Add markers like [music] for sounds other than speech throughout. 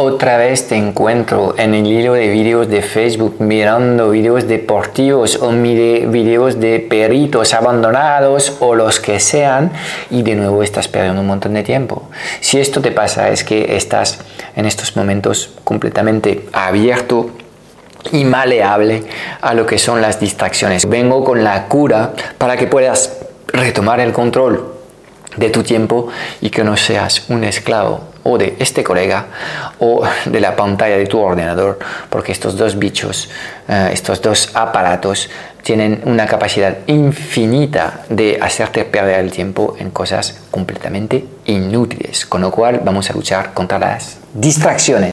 otra vez te encuentro en el hilo de vídeos de Facebook mirando vídeos deportivos o vídeos de perritos abandonados o los que sean y de nuevo estás perdiendo un montón de tiempo. Si esto te pasa es que estás en estos momentos completamente abierto y maleable a lo que son las distracciones. Vengo con la cura para que puedas retomar el control de tu tiempo y que no seas un esclavo o de este colega o de la pantalla de tu ordenador, porque estos dos bichos, eh, estos dos aparatos tienen una capacidad infinita de hacerte perder el tiempo en cosas completamente inútiles, con lo cual vamos a luchar contra las distracciones.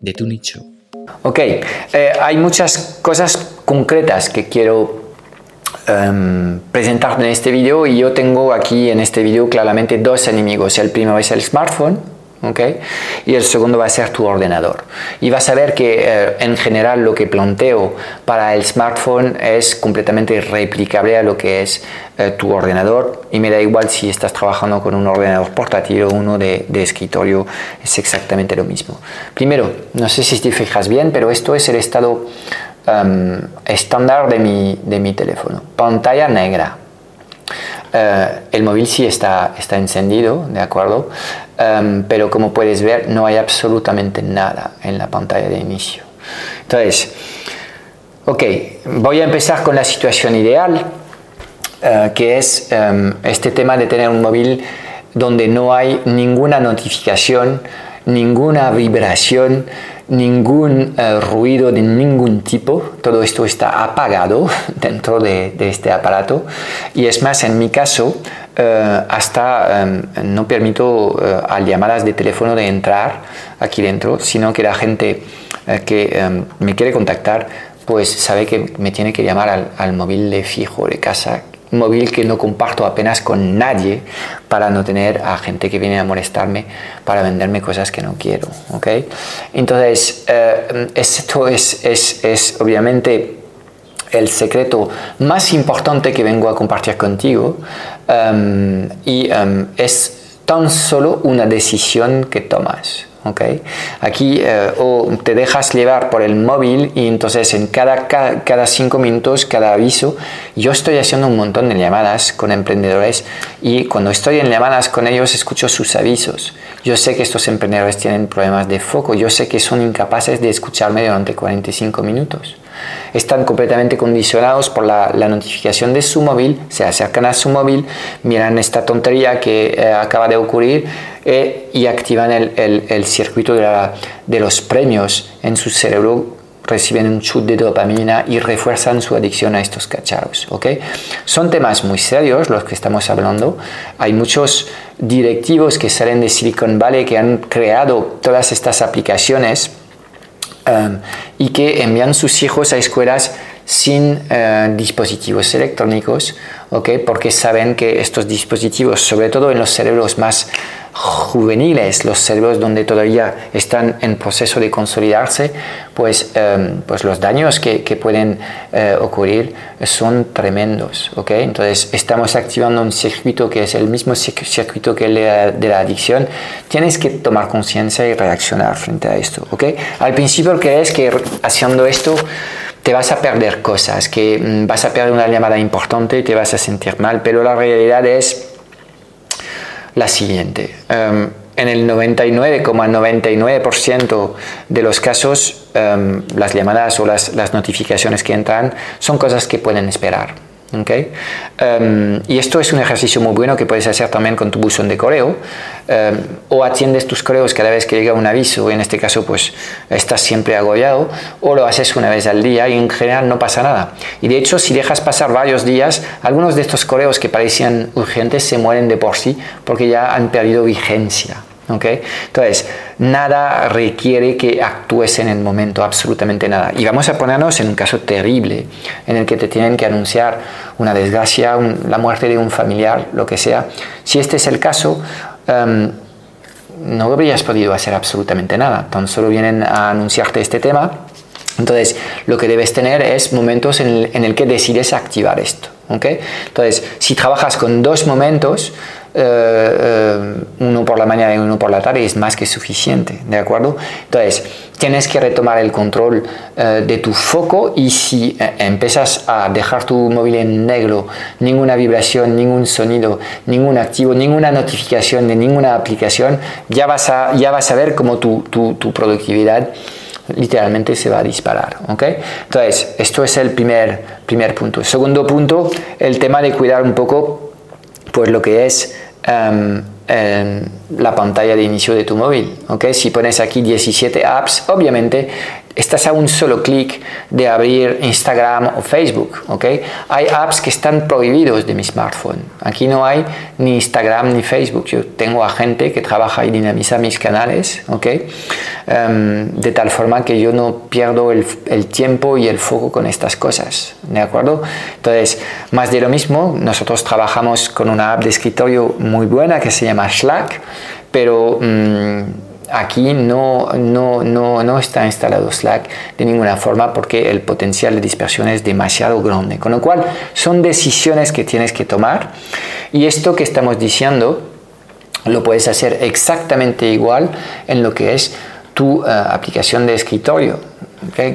de tu nicho. Ok, eh, hay muchas cosas concretas que quiero um, presentar en este video y yo tengo aquí en este video claramente dos enemigos. El primero es el smartphone y el segundo va a ser tu ordenador. Y vas a ver que eh, en general lo que planteo para el smartphone es completamente replicable a lo que es eh, tu ordenador y me da igual si estás trabajando con un ordenador portátil o uno de, escritorio, es exactamente lo mismo. Primero, no sé si te fijas bien, pero esto es el estado em, estándar de mi, de mi teléfono. Pantalla negra. Eh, el móvil sí está, está encendido, ¿de acuerdo? Em, pero como puedes ver no hay absolutamente nada en la pantalla de inicio. Entonces, ok, voy a empezar con la situación ideal, eh, que es em, este tema de tener un móvil donde no hay ninguna notificación, ninguna vibración, ningún eh, ruido de ningún tipo, todo esto está apagado [laughs] dentro de, este aparato y es más, en mi caso, eh, hasta em, no permito eh, a llamadas de teléfono de entrar aquí dentro, sino que la gente que em, me quiere contactar pues sabe que me tiene que llamar al, móvil de fijo de casa móvil que no comparto apenas con nadie para no tener a gente que viene a molestarme para venderme cosas que no quiero. ¿ok? Entonces, eh, esto es, es, es obviamente el secreto más importante que vengo a compartir contigo um, y um, es tan solo una decisión que tomas. Okay. Aquí eh, o te dejas llevar por el móvil y entonces en cada, cada, cinco minutos, cada aviso, yo estoy haciendo un montón de llamadas con emprendedores y cuando estoy en llamadas con ellos escucho sus avisos. Yo sé que estos emprendedores tienen problemas de foco, yo sé que son incapaces de escucharme durante 45 minutos están completamente condicionados por la, notificación de su móvil, se acercan a su móvil, miran esta tontería que eh, acaba de ocurrir eh, y activan el, circuito de, los premios en su cerebro reciben un chute de dopamina y refuerzan su adicción a estos cacharros. ¿okay? Son temas muy serios los que estamos hablando. Hay muchos directivos que salen de Silicon Valley que han creado todas estas aplicaciones Um, y que envían sus hijos a escuelas sin uh, dispositivos electrónicos, ¿okay? porque saben que estos dispositivos, sobre todo en los cerebros más juveniles, los cerebros donde todavía están en proceso de consolidarse, pues, em, pues los daños que, que pueden eh, ocurrir son tremendos. ¿okay? Entonces estamos activando un circuito que es el mismo circuito que el de la, adicción. Tienes que tomar conciencia y reaccionar frente a esto. ¿okay? Al principio crees que haciendo esto te vas a perder cosas, que mm, vas a perder una llamada importante y te vas a sentir mal, pero la realidad es la siguiente. Em, en el 99,99% de los casos, em, las llamadas o las, notificaciones que entran son cosas que pueden esperar. ¿Okay? Em, y esto es un ejercicio muy bueno que puedes hacer también con tu buzón de correo. Em, o atiendes tus correos cada vez que llega un aviso, en este caso pues estás siempre agobiado, o lo haces una vez al día y en general no pasa nada. Y de hecho, si dejas pasar varios días, algunos de estos correos que parecían urgentes se mueren de por sí porque ya han perdido vigencia. ¿Okay? Entonces, nada requiere que actúes en el momento, absolutamente nada. Y vamos a ponernos en un caso terrible, en el que te tienen que anunciar una desgracia, la muerte de un familiar, lo que sea. Si este es el caso, em, no habrías podido hacer absolutamente nada, tan solo vienen a anunciarte este tema. Entonces, lo que debes tener es momentos en el, en el que decides activar esto. ¿okay? Entonces, si trabajas con dos momentos, eh, eh, uno por la mañana y uno por la tarde es más que suficiente, ¿de acuerdo? Entonces, tienes que retomar el control eh, de tu foco y si empiezas a dejar tu móvil en negro, ninguna vibración, ningún sonido, ningún activo, ninguna notificación de ninguna aplicación, ya vas a, ya vas a ver cómo tu, tu, tu productividad literalmente se va a disparar. ¿ok? Entonces, esto es el primer, primer punto. Segundo punto, el tema de cuidar un poco pues lo que es Em, la pantalla de inicio de tu móvil. Si pones aquí 17 apps, obviamente estás a un solo clic de abrir Instagram o Facebook. ¿okay? Hay apps que están prohibidos de mi smartphone. Aquí no hay ni Instagram ni Facebook. Yo tengo a gente que trabaja y dinamiza mis canales, ¿okay? Em, de tal forma que yo no pierdo el, el, tiempo y el foco con estas cosas. ¿De acuerdo? Entonces, más de lo mismo, nosotros trabajamos con una app de escritorio muy buena que se llama Slack, pero... Mm, aquí no, no, no, no, está instalado Slack de ninguna forma porque el potencial de dispersión es demasiado grande. Con lo cual son decisiones que tienes que tomar y esto que estamos diciendo lo puedes hacer exactamente igual en lo que es tu uh, aplicación de escritorio.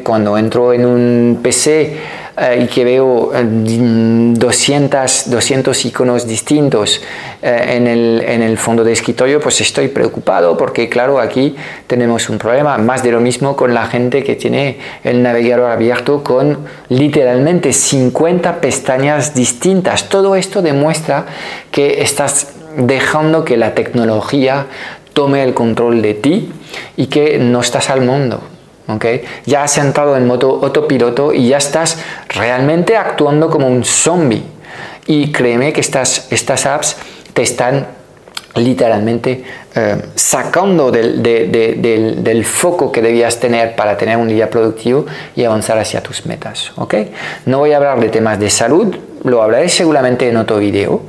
Cuando entro en un PC eh, y que veo 200, eh, 200 iconos distintos eh, en, el, en, el, fondo de escritorio, pues estoy preocupado porque claro, aquí tenemos un problema, más de lo mismo con la gente que tiene el navegador abierto con literalmente 50 pestañas distintas. Todo esto demuestra que estás dejando que la tecnología tome el control de ti y que no estás al mundo. Ya has entrado en modo autopiloto y ya estás realmente actuando como un zombie. Y créeme que estas, apps te están literalmente eh, sacando del, foco que debías tener para tener un día productivo y avanzar hacia tus metas. ¿okay? No voy a hablar de temas de salud, lo hablaré seguramente en otro video,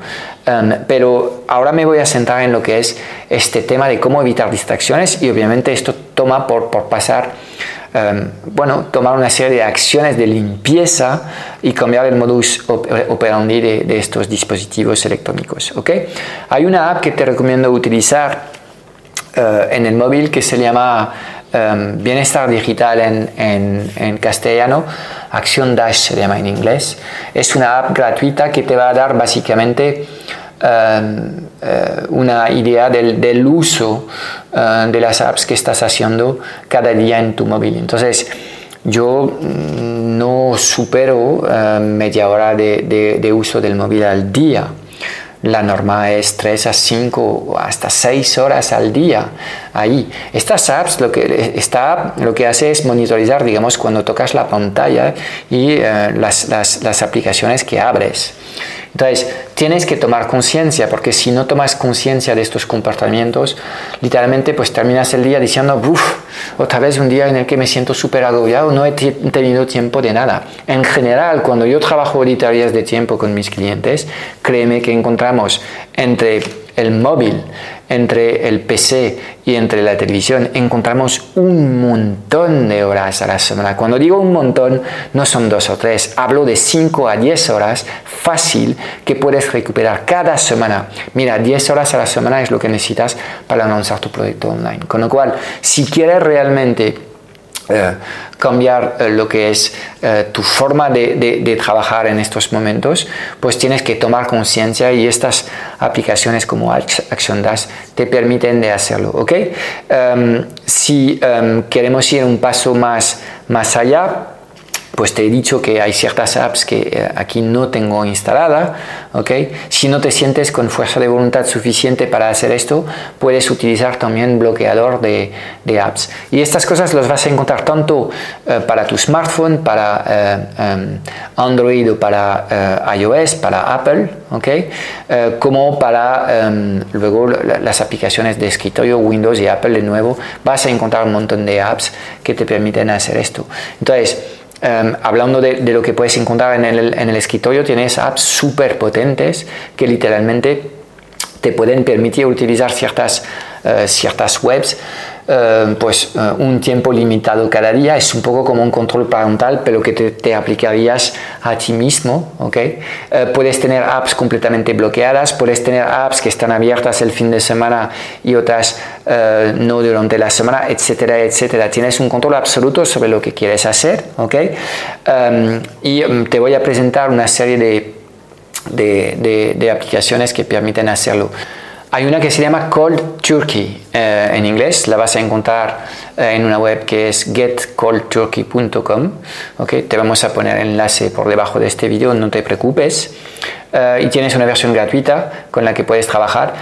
um, pero ahora me voy a centrar en lo que es este tema de cómo evitar distracciones y obviamente esto toma por, por pasar um, bueno, tomar una serie de acciones de limpieza y cambiar el modus operandi de, de estos dispositivos electrónicos. ¿okay? Hay una app que te recomiendo utilizar uh, en el móvil que se llama um, Bienestar Digital en, en, en castellano Acción Dash se llama en inglés. Es una app gratuita que te va a dar básicamente uh, una idea del, del uso uh, de las apps que estás haciendo cada día en tu móvil. Entonces, yo mm, no supero uh, media hora de, de, uso del móvil al día la norma es 3 a 5 o hasta 6 horas al día ahí. Estas apps, lo que, esta lo que hace es monitorizar, digamos, cuando tocas la pantalla y eh, las, las aplicaciones que abres. Entonces, tienes que tomar conciencia, porque si no tomas conciencia de estos comportamientos, literalmente pues terminas el día diciendo, uff, otra vez un día en el que me siento súper agobiado, no he tenido tiempo de nada. En general, cuando yo trabajo auditorías de tiempo con mis clientes, créeme que encontramos entre el móvil, entre el PC y entre la televisión, encontramos un montón de horas a la semana. Cuando digo un montón, no son dos o tres, hablo de 5 a 10 horas fácil que puedes recuperar cada semana. Mira, 10 horas a la semana es lo que necesitas para lanzar tu proyecto online. Con lo cual, si quieres realmente eh, cambiar eh, lo que es eh, tu forma de, trabajar en estos momentos, pues tienes que tomar conciencia y estas aplicaciones como Action Dash te permiten de hacerlo, ¿ok? Um, si um, queremos ir un paso más, más allá, pues te he dicho que hay ciertas apps que eh, aquí no tengo instalada, ¿ok? Si no te sientes con fuerza de voluntad suficiente para hacer esto, puedes utilizar también bloqueador de, apps. Y estas cosas las vas a encontrar tanto eh, para tu smartphone, para eh, em, Android o para iOS, para Apple, ¿ok? como para em, luego las aplicaciones de escritorio Windows y Apple de nuevo, vas a encontrar un montón de apps que te permiten hacer esto. Entonces, em, hablando de, lo que puedes encontrar en el, en el escritorio, tienes apps súper potentes que literalmente te pueden permitir utilizar ciertas, uh, ciertas webs eh, pues eh, un tiempo limitado cada día es un poco como un control parental pero que te, aplicarías a ti mismo ¿ok? puedes tener apps completamente bloqueadas puedes tener apps que están abiertas el fin de semana y otras no durante la semana etcétera etcétera tienes un control absoluto sobre lo que quieres hacer ¿ok? y mm, te voy a presentar una serie de de, aplicaciones que permiten hacerlo. Hay una que se llama Cold Turkey eh, en inglés, la vas a encontrar eh, en una web que es getcoldturkey.com. ¿okay? Te vamos a poner el enlace por debajo de este vídeo, no te preocupes. Eh, y tienes una versión gratuita con la que puedes trabajar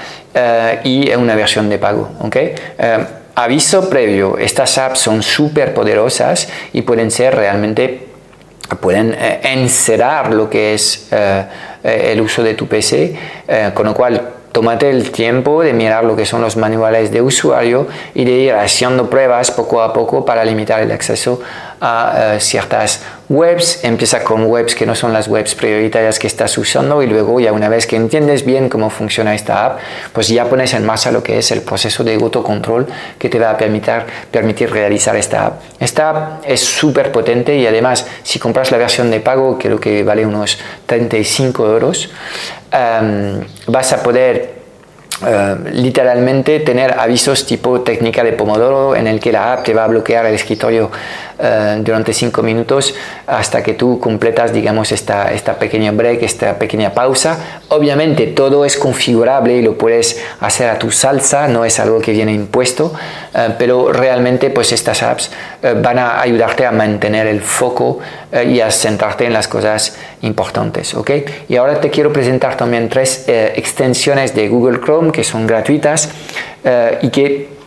y una versión de pago. ¿okay? aviso previo, estas apps son súper poderosas y pueden ser realmente pueden encerrar lo que es eh, el uso de tu PC, eh, con lo cual tómate el tiempo de mirar lo que son los manuales de usuario y de ir haciendo pruebas poco a poco para limitar el acceso a eh, ciertas webs. Empieza con webs que no son las webs prioritarias que estás usando y luego ya una vez que entiendes bien cómo funciona esta app, pues ya pones en marcha lo que es el proceso de autocontrol que te va a permitir, permitir realizar esta app. Esta app es súper potente y además si compras la versión de pago, creo que vale unos 35 euros, em, vas a poder eh, literalmente tener avisos tipo técnica de Pomodoro en el que la app te va a bloquear el escritorio eh, durante 5 minutos hasta que tú completas digamos esta, esta pequeña break, esta pequeña pausa. Obviamente todo es configurable y lo puedes hacer a tu salsa, no es algo que viene impuesto, eh, pero realmente pues estas apps van a ayudarte a mantener el foco y a centrarte en las cosas importantes. ¿ok? Y ahora te quiero presentar también tres extensiones de Google Chrome que son gratuitas eh, y que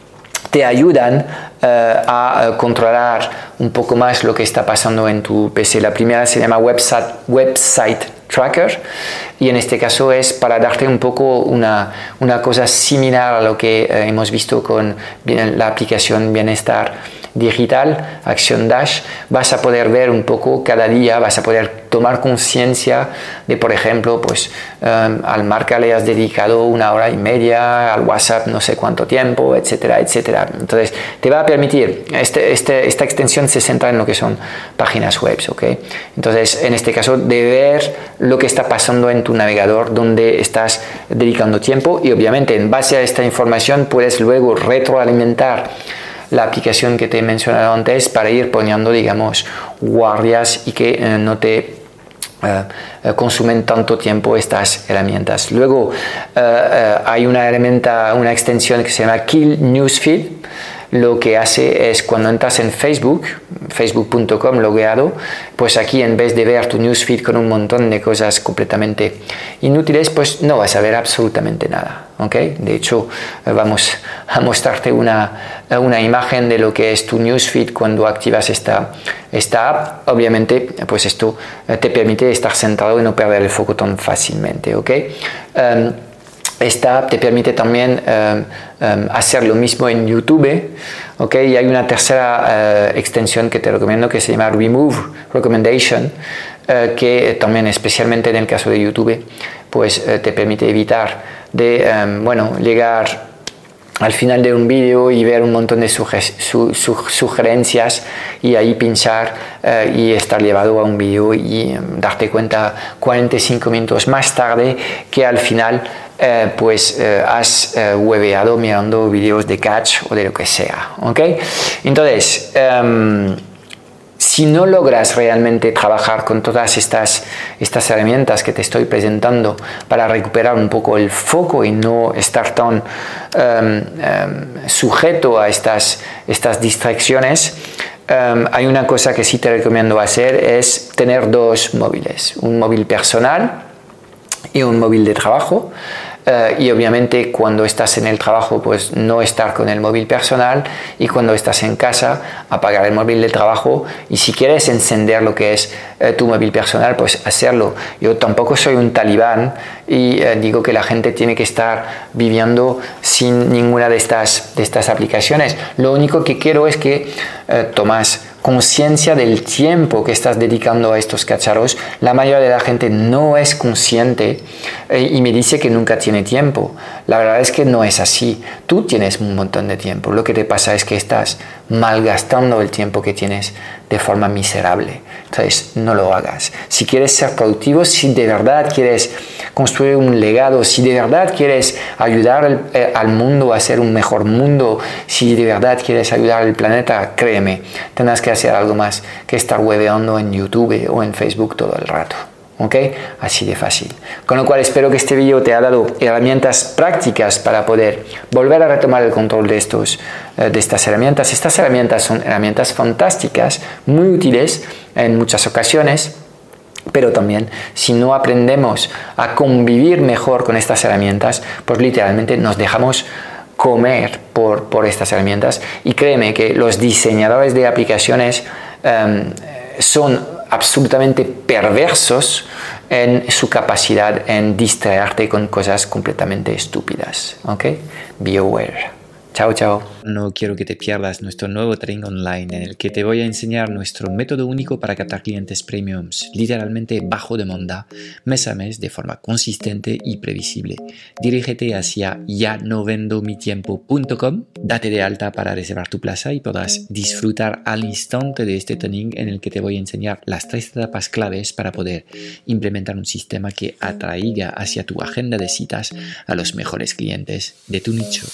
te ayudan eh, a eh, controlar un poco más lo que está pasando en tu PC. La primera se llama Website, website Tracker y en este caso es para darte un poco una, una cosa similar a lo que hemos visto con la aplicación Bienestar digital, Acción Dash, vas a poder ver un poco cada día, vas a poder tomar conciencia de, por ejemplo, pues em, al marca le has dedicado una hora y media, al WhatsApp no sé cuánto tiempo, etcétera, etcétera. Entonces, te va a permitir, este, este, esta extensión se centra en lo que son páginas web, ¿ok? Entonces, en este caso, de ver lo que está pasando en tu navegador, donde estás dedicando tiempo y obviamente en base a esta información puedes luego retroalimentar la aplicación que te he mencionado antes para ir poniendo, digamos, guardias y que eh, no te eh, eh, consumen tanto tiempo estas herramientas. Luego hay una herramienta, una extensión que se llama Kill Newsfeed. Lo que hace es cuando entras en Facebook, facebook.com logueado, pues aquí en vez de ver tu newsfeed con un montón de cosas completamente inútiles, pues no vas a ver absolutamente nada. De hecho, eh, vamos a mostrarte una, una imagen de lo que es tu newsfeed cuando activas esta, esta app. Obviamente, pues esto eh, te permite estar centrado y no perder el foco tan fácilmente. Em, esta app te permite también em, em, hacer lo mismo en YouTube. Y hay una tercera eh, extensión que te recomiendo que se llama Remove Recommendation, que también especialmente en el caso de YouTube, pues te permite evitar de bueno, llegar al final de un vídeo y ver un montón de sugerencias y ahí pinchar eh, y estar llevado a un vídeo y em, darte cuenta 45 minutos más tarde que al final eh, pues eh, has hueveado mirando vídeos de catch o de lo que sea. ¿ok? Entonces, em, si no logras realmente trabajar con todas estas, estas herramientas que te estoy presentando para recuperar un poco el foco y no estar tan em, em, sujeto a estas, estas distracciones, em, hay una cosa que sí te recomiendo hacer es tener dos móviles, un móvil personal y un móvil de trabajo. Eh, y obviamente cuando estás en el trabajo pues no estar con el móvil personal y cuando estás en casa apagar el móvil de trabajo y si quieres encender lo que es eh, tu móvil personal pues hacerlo. Yo tampoco soy un talibán y eh, digo que la gente tiene que estar viviendo sin ninguna de estas, de estas aplicaciones lo único que quiero es que tomas conciencia del tiempo que estás dedicando a estos cacharros. La mayoría de la gente no es consciente eh, y me dice que nunca tiene tiempo. La verdad es que no es así. Tú tienes un montón de tiempo. Lo que te pasa es que estás malgastando el tiempo que tienes de forma miserable. Entonces, no lo hagas. Si quieres ser productivo, si de verdad quieres construir un legado, si de verdad quieres ayudar eh, al mundo a ser un mejor mundo, si de verdad quieres ayudar al planeta, créeme, tendrás que hacer algo más que estar hueveando en YouTube o en Facebook todo el rato. ¿ok? Así de fácil. Con lo cual espero que este vídeo te haya dado herramientas prácticas para poder volver a retomar el control de, estos, eh, de estas herramientas. Estas herramientas son herramientas fantásticas, muy útiles en muchas ocasiones. Pero también si no aprendemos a convivir mejor con estas herramientas, pues literalmente nos dejamos comer por, por estas herramientas. Y créeme que los diseñadores de aplicaciones em, son absolutamente perversos en su capacidad en distraerte con cosas completamente estúpidas. ¿Ok? Be aware. Chao, chao. No quiero que te pierdas nuestro nuevo training online en el que te voy a enseñar nuestro método único para captar clientes premiums, literalmente bajo demanda, mes a mes de forma consistente y previsible. Dirígete hacia ya no vendo mi date de alta para reservar tu plaza y podrás disfrutar al instante de este training en el que te voy a enseñar las tres etapas claves para poder implementar un sistema que atraiga hacia tu agenda de citas a los mejores clientes de tu nicho.